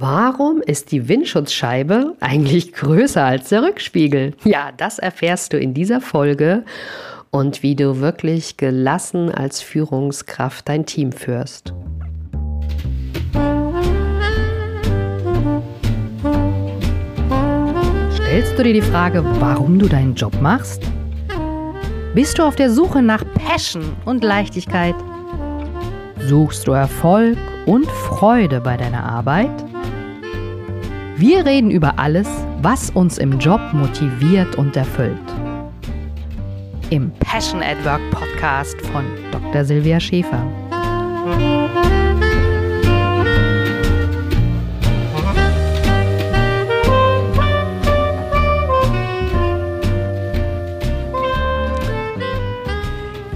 Warum ist die Windschutzscheibe eigentlich größer als der Rückspiegel? Ja, das erfährst du in dieser Folge und wie du wirklich gelassen als Führungskraft dein Team führst. Stellst du dir die Frage, warum du deinen Job machst? Bist du auf der Suche nach Passion und Leichtigkeit? Suchst du Erfolg und Freude bei deiner Arbeit? Wir reden über alles, was uns im Job motiviert und erfüllt. Im Passion at Work Podcast von Dr. Silvia Schäfer.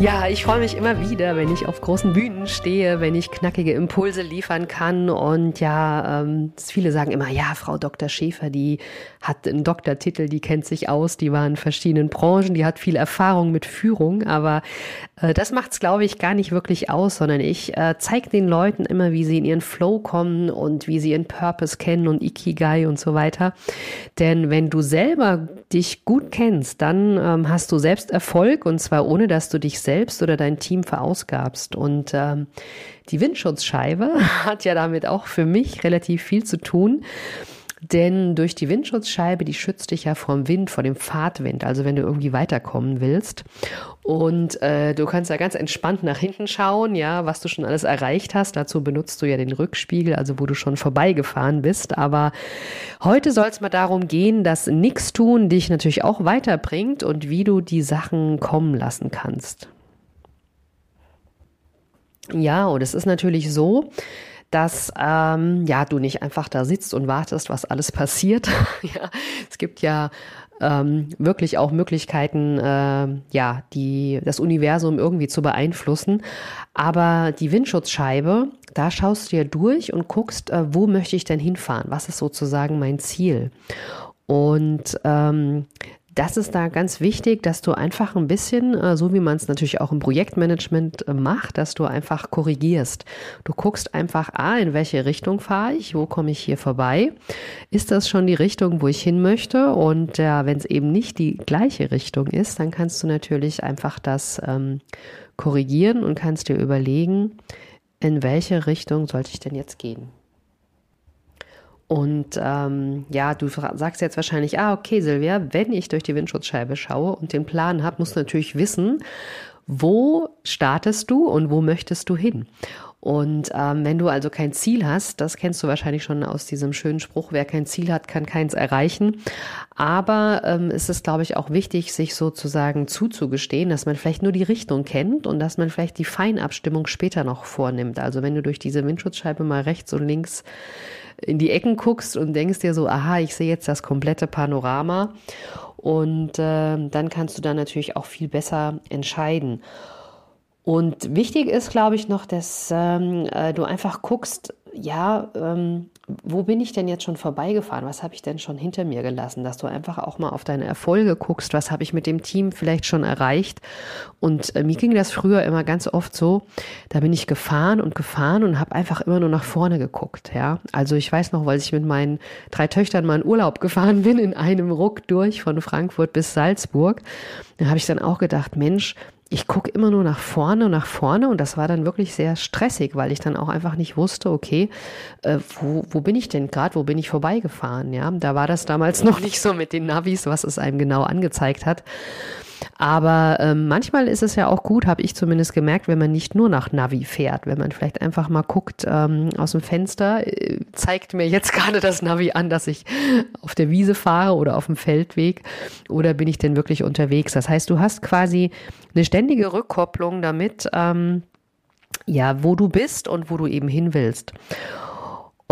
Ja, ich freue mich immer wieder, wenn ich auf großen Bühnen stehe, wenn ich knackige Impulse liefern kann. Und ja, ähm, viele sagen immer, ja, Frau Dr. Schäfer, die hat einen Doktortitel, die kennt sich aus, die war in verschiedenen Branchen, die hat viel Erfahrung mit Führung. Aber äh, das macht's, glaube ich, gar nicht wirklich aus, sondern ich äh, zeige den Leuten immer, wie sie in ihren Flow kommen und wie sie ihren Purpose kennen und Ikigai und so weiter. Denn wenn du selber dich gut kennst, dann ähm, hast du selbst Erfolg und zwar ohne, dass du dich selbst selbst oder dein Team verausgabst. Und ähm, die Windschutzscheibe hat ja damit auch für mich relativ viel zu tun. Denn durch die Windschutzscheibe, die schützt dich ja vom Wind, vor dem Fahrtwind, also wenn du irgendwie weiterkommen willst. Und äh, du kannst ja ganz entspannt nach hinten schauen, ja, was du schon alles erreicht hast. Dazu benutzt du ja den Rückspiegel, also wo du schon vorbeigefahren bist. Aber heute soll es mal darum gehen, dass nichts tun dich natürlich auch weiterbringt und wie du die Sachen kommen lassen kannst. Ja, und es ist natürlich so, dass ähm, ja du nicht einfach da sitzt und wartest, was alles passiert. ja, es gibt ja ähm, wirklich auch Möglichkeiten, äh, ja, die das Universum irgendwie zu beeinflussen. Aber die Windschutzscheibe, da schaust du ja durch und guckst, äh, wo möchte ich denn hinfahren? Was ist sozusagen mein Ziel? Und ähm, das ist da ganz wichtig, dass du einfach ein bisschen, äh, so wie man es natürlich auch im Projektmanagement äh, macht, dass du einfach korrigierst. Du guckst einfach, ah, in welche Richtung fahre ich, wo komme ich hier vorbei? Ist das schon die Richtung, wo ich hin möchte? Und ja, wenn es eben nicht die gleiche Richtung ist, dann kannst du natürlich einfach das ähm, korrigieren und kannst dir überlegen, in welche Richtung sollte ich denn jetzt gehen? Und ähm, ja, du sagst jetzt wahrscheinlich, ah, okay, Silvia, wenn ich durch die Windschutzscheibe schaue und den Plan habe, musst du natürlich wissen, wo startest du und wo möchtest du hin? Und ähm, wenn du also kein Ziel hast, das kennst du wahrscheinlich schon aus diesem schönen Spruch, wer kein Ziel hat, kann keins erreichen. Aber ähm, es ist, glaube ich, auch wichtig, sich sozusagen zuzugestehen, dass man vielleicht nur die Richtung kennt und dass man vielleicht die Feinabstimmung später noch vornimmt. Also wenn du durch diese Windschutzscheibe mal rechts und links in die Ecken guckst und denkst dir so, aha, ich sehe jetzt das komplette Panorama. Und äh, dann kannst du dann natürlich auch viel besser entscheiden. Und wichtig ist, glaube ich, noch, dass ähm, äh, du einfach guckst, ja, ähm, wo bin ich denn jetzt schon vorbeigefahren? Was habe ich denn schon hinter mir gelassen? Dass du einfach auch mal auf deine Erfolge guckst, was habe ich mit dem Team vielleicht schon erreicht? Und äh, mir ging das früher immer ganz oft so, da bin ich gefahren und gefahren und habe einfach immer nur nach vorne geguckt. Ja, also ich weiß noch, weil ich mit meinen drei Töchtern mal in Urlaub gefahren bin, in einem Ruck durch von Frankfurt bis Salzburg, da habe ich dann auch gedacht, Mensch, ich gucke immer nur nach vorne und nach vorne und das war dann wirklich sehr stressig, weil ich dann auch einfach nicht wusste, okay, äh, wo, wo bin ich denn gerade, wo bin ich vorbeigefahren? Ja, da war das damals noch nicht so mit den Navis, was es einem genau angezeigt hat. Aber ähm, manchmal ist es ja auch gut, habe ich zumindest gemerkt, wenn man nicht nur nach Navi fährt, wenn man vielleicht einfach mal guckt ähm, aus dem Fenster, äh, zeigt mir jetzt gerade das Navi an, dass ich auf der Wiese fahre oder auf dem Feldweg oder bin ich denn wirklich unterwegs? Das heißt, du hast quasi eine ständige Rückkopplung damit, ähm, ja, wo du bist und wo du eben hin willst.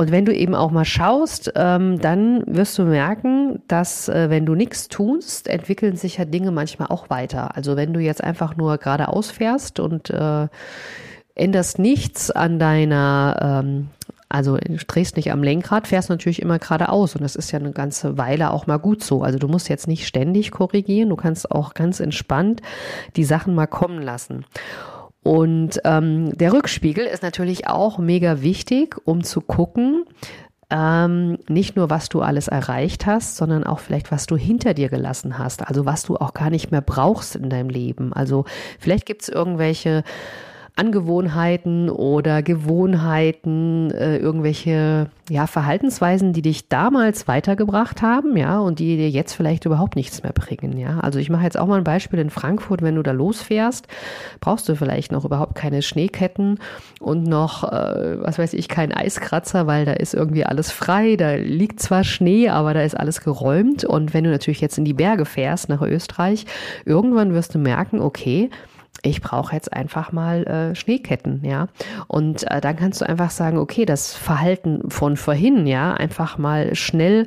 Und wenn du eben auch mal schaust, ähm, dann wirst du merken, dass äh, wenn du nichts tust, entwickeln sich ja Dinge manchmal auch weiter. Also wenn du jetzt einfach nur geradeaus fährst und äh, änderst nichts an deiner, ähm, also drehst nicht am Lenkrad, fährst natürlich immer geradeaus und das ist ja eine ganze Weile auch mal gut so. Also du musst jetzt nicht ständig korrigieren, du kannst auch ganz entspannt die Sachen mal kommen lassen. Und ähm, der Rückspiegel ist natürlich auch mega wichtig, um zu gucken, ähm, nicht nur, was du alles erreicht hast, sondern auch vielleicht, was du hinter dir gelassen hast. Also was du auch gar nicht mehr brauchst in deinem Leben. Also vielleicht gibt es irgendwelche Angewohnheiten oder Gewohnheiten, äh, irgendwelche ja, Verhaltensweisen, die dich damals weitergebracht haben, ja, und die dir jetzt vielleicht überhaupt nichts mehr bringen, ja. Also ich mache jetzt auch mal ein Beispiel in Frankfurt, wenn du da losfährst, brauchst du vielleicht noch überhaupt keine Schneeketten und noch, äh, was weiß ich, keinen Eiskratzer, weil da ist irgendwie alles frei, da liegt zwar Schnee, aber da ist alles geräumt und wenn du natürlich jetzt in die Berge fährst nach Österreich, irgendwann wirst du merken, okay, ich brauche jetzt einfach mal äh, Schneeketten, ja. Und äh, dann kannst du einfach sagen, okay, das Verhalten von vorhin, ja, einfach mal schnell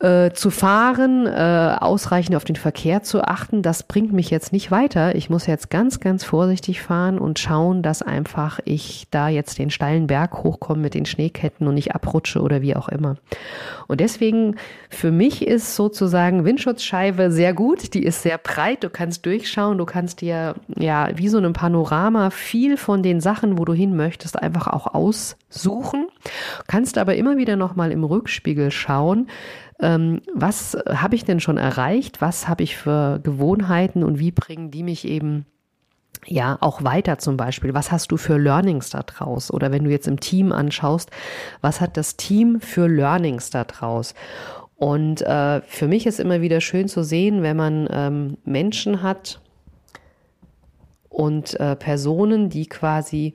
äh, zu fahren, äh, ausreichend auf den Verkehr zu achten, das bringt mich jetzt nicht weiter. Ich muss jetzt ganz, ganz vorsichtig fahren und schauen, dass einfach ich da jetzt den steilen Berg hochkomme mit den Schneeketten und nicht abrutsche oder wie auch immer. Und deswegen für mich ist sozusagen Windschutzscheibe sehr gut. Die ist sehr breit. Du kannst durchschauen. Du kannst dir ja wie so ein Panorama viel von den Sachen, wo du hin möchtest, einfach auch aussuchen. Kannst aber immer wieder nochmal im Rückspiegel schauen ähm, was habe ich denn schon erreicht, was habe ich für Gewohnheiten und wie bringen die mich eben ja, auch weiter zum Beispiel. Was hast du für Learnings da draus? Oder wenn du jetzt im Team anschaust, was hat das Team für Learnings da draus? Und äh, für mich ist immer wieder schön zu sehen, wenn man ähm, Menschen hat und äh, Personen, die quasi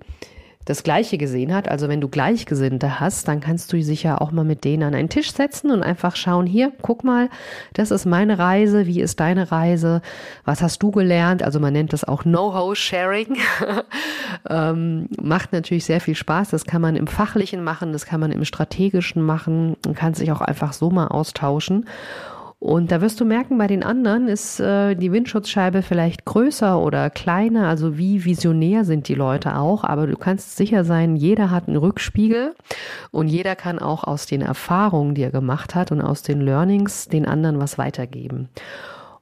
das Gleiche gesehen hat. Also wenn du Gleichgesinnte hast, dann kannst du sicher auch mal mit denen an einen Tisch setzen und einfach schauen, hier, guck mal, das ist meine Reise, wie ist deine Reise, was hast du gelernt? Also man nennt das auch Know-how-Sharing. ähm, macht natürlich sehr viel Spaß. Das kann man im Fachlichen machen, das kann man im Strategischen machen, man kann sich auch einfach so mal austauschen. Und da wirst du merken, bei den anderen ist äh, die Windschutzscheibe vielleicht größer oder kleiner, also wie visionär sind die Leute auch, aber du kannst sicher sein, jeder hat einen Rückspiegel und jeder kann auch aus den Erfahrungen, die er gemacht hat und aus den Learnings den anderen was weitergeben.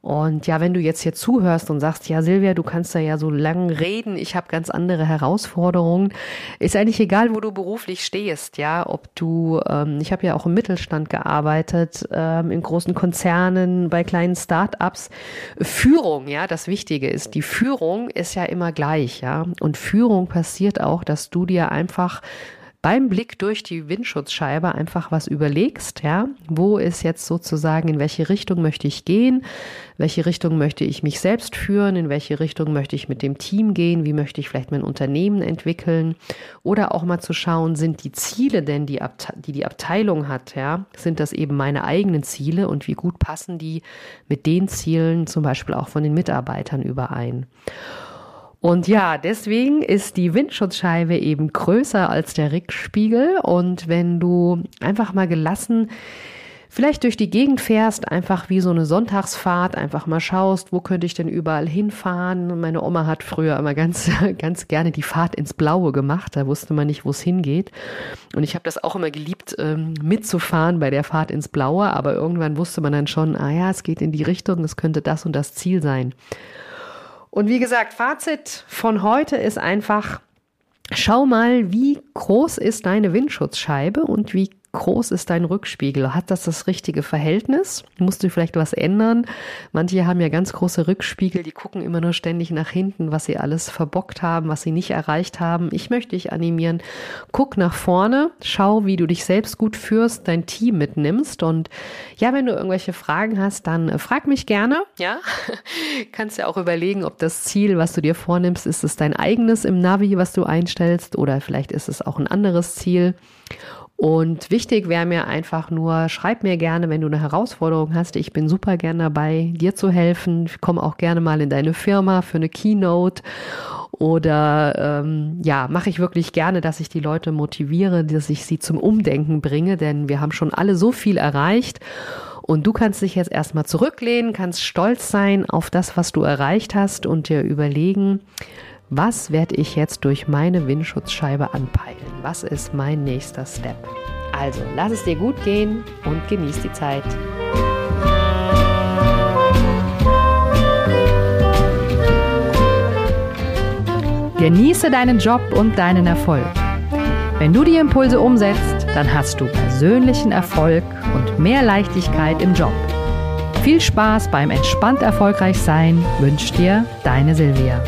Und ja, wenn du jetzt hier zuhörst und sagst, ja Silvia, du kannst da ja so lang reden, ich habe ganz andere Herausforderungen, ist eigentlich egal, wo du beruflich stehst, ja, ob du, ähm, ich habe ja auch im Mittelstand gearbeitet, ähm, in großen Konzernen, bei kleinen Start-ups. Führung, ja, das Wichtige ist, die Führung ist ja immer gleich, ja, und Führung passiert auch, dass du dir einfach beim Blick durch die Windschutzscheibe einfach was überlegst, ja, wo ist jetzt sozusagen, in welche Richtung möchte ich gehen, welche Richtung möchte ich mich selbst führen, in welche Richtung möchte ich mit dem Team gehen, wie möchte ich vielleicht mein Unternehmen entwickeln? Oder auch mal zu schauen, sind die Ziele denn, die, Abte die die Abteilung hat, ja, sind das eben meine eigenen Ziele und wie gut passen die mit den Zielen zum Beispiel auch von den Mitarbeitern überein. Und ja, deswegen ist die Windschutzscheibe eben größer als der Rückspiegel. Und wenn du einfach mal gelassen vielleicht durch die Gegend fährst, einfach wie so eine Sonntagsfahrt, einfach mal schaust, wo könnte ich denn überall hinfahren. Meine Oma hat früher immer ganz, ganz gerne die Fahrt ins Blaue gemacht. Da wusste man nicht, wo es hingeht. Und ich habe das auch immer geliebt, ähm, mitzufahren bei der Fahrt ins Blaue. Aber irgendwann wusste man dann schon, ah ja, es geht in die Richtung, es könnte das und das Ziel sein. Und wie gesagt, Fazit von heute ist einfach, schau mal, wie groß ist deine Windschutzscheibe und wie groß ist dein Rückspiegel? Hat das das richtige Verhältnis? Musst du vielleicht was ändern? Manche haben ja ganz große Rückspiegel, die gucken immer nur ständig nach hinten, was sie alles verbockt haben, was sie nicht erreicht haben. Ich möchte dich animieren. Guck nach vorne, schau, wie du dich selbst gut führst, dein Team mitnimmst und ja, wenn du irgendwelche Fragen hast, dann äh, frag mich gerne. Ja, kannst ja auch überlegen, ob das Ziel, was du dir vornimmst, ist es dein eigenes im Navi, was du einstellst oder vielleicht ist es auch ein anderes Ziel. Und wichtig wäre mir einfach nur, schreib mir gerne, wenn du eine Herausforderung hast. Ich bin super gerne dabei, dir zu helfen. Ich komme auch gerne mal in deine Firma für eine Keynote. Oder ähm, ja, mache ich wirklich gerne, dass ich die Leute motiviere, dass ich sie zum Umdenken bringe, denn wir haben schon alle so viel erreicht. Und du kannst dich jetzt erstmal zurücklehnen, kannst stolz sein auf das, was du erreicht hast und dir überlegen, was werde ich jetzt durch meine Windschutzscheibe anpeilen? Was ist mein nächster Step? Also, lass es dir gut gehen und genieß die Zeit. Genieße deinen Job und deinen Erfolg. Wenn du die Impulse umsetzt, dann hast du persönlichen Erfolg und mehr Leichtigkeit im Job. Viel Spaß beim entspannt erfolgreich sein wünscht dir deine Silvia.